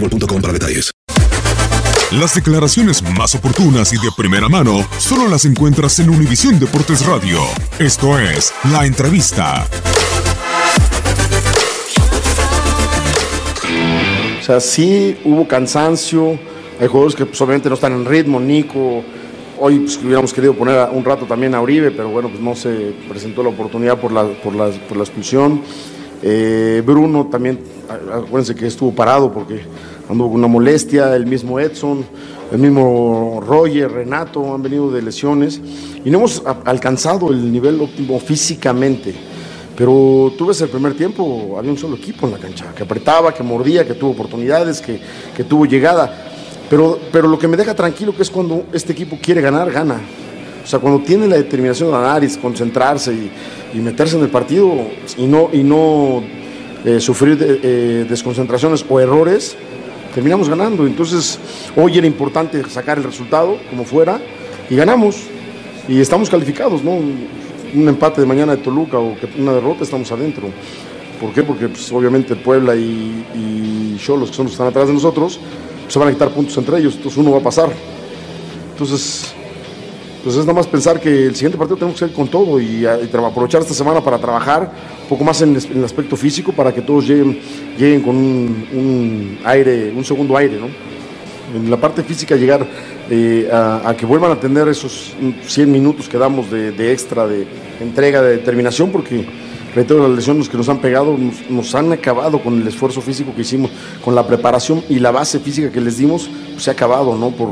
boostmobile.com. Las declaraciones más oportunas y de primera mano solo las encuentras en Univisión Deportes Radio. Esto es La Entrevista. O sea, sí hubo cansancio, hay jugadores que pues, obviamente no están en ritmo, Nico, hoy pues, hubiéramos querido poner un rato también a Uribe, pero bueno, pues no se presentó la oportunidad por la, por la, por la expulsión. Eh, Bruno también, acuérdense que estuvo parado porque anduvo con una molestia, el mismo Edson, el mismo Roger, Renato, han venido de lesiones y no hemos alcanzado el nivel óptimo físicamente. Pero tú ves el primer tiempo, había un solo equipo en la cancha, que apretaba, que mordía, que tuvo oportunidades, que, que tuvo llegada. Pero, pero lo que me deja tranquilo que es cuando este equipo quiere ganar, gana. O sea, cuando tiene la determinación de ganar y concentrarse y, y meterse en el partido y no, y no eh, sufrir de- eh, desconcentraciones o errores, terminamos ganando. Entonces, hoy era importante sacar el resultado, como fuera, y ganamos. Y estamos calificados, ¿no? Un empate de mañana de Toluca o una derrota, estamos adentro. ¿Por qué? Porque pues, obviamente Puebla y, Cholos, que son los que están atrás de nosotros, se van a quitar puntos entre ellos, entonces uno va a pasar. Entonces, pues es nada más pensar que el siguiente partido tenemos que ir con todo y, a- y aprovechar esta semana para trabajar un poco más en, el- aspecto físico para que todos lleguen, lleguen con un, aire, un segundo aire, ¿no? En la parte física llegar eh, a, que vuelvan a tener esos mm, 100 minutos que damos de, extra, de entrega, de determinación, porque reitero, las lesiones que nos han pegado nos, nos han acabado con el esfuerzo físico que hicimos, con la preparación y la base física que les dimos, pues, se ha acabado, ¿no? Por,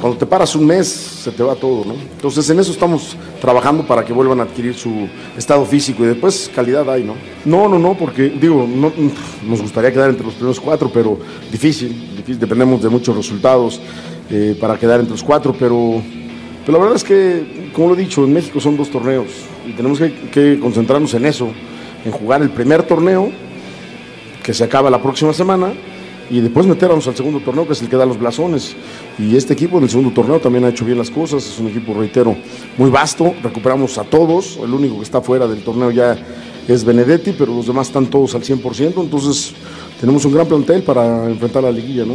cuando te paras un mes, se te va todo, ¿no? Entonces en eso estamos trabajando para que vuelvan a adquirir su estado físico y después calidad hay, ¿no? No, no, no, porque digo, no, nos gustaría quedar entre los primeros cuatro, pero difícil, difícil, dependemos de muchos resultados eh, para quedar entre los cuatro, pero, pero la verdad es que, como lo he dicho, en México son dos torneos y tenemos que concentrarnos en eso, en jugar el primer torneo que se acaba la próxima semana y después meternos al segundo torneo que es el que da los blasones. Y este equipo en el segundo torneo también ha hecho bien las cosas. Es un equipo reitero muy vasto. Recuperamos a todos. El único que está fuera del torneo ya es Benedetti pero los demás están todos al 100% entonces tenemos un gran plantel para enfrentar la liguilla ¿no?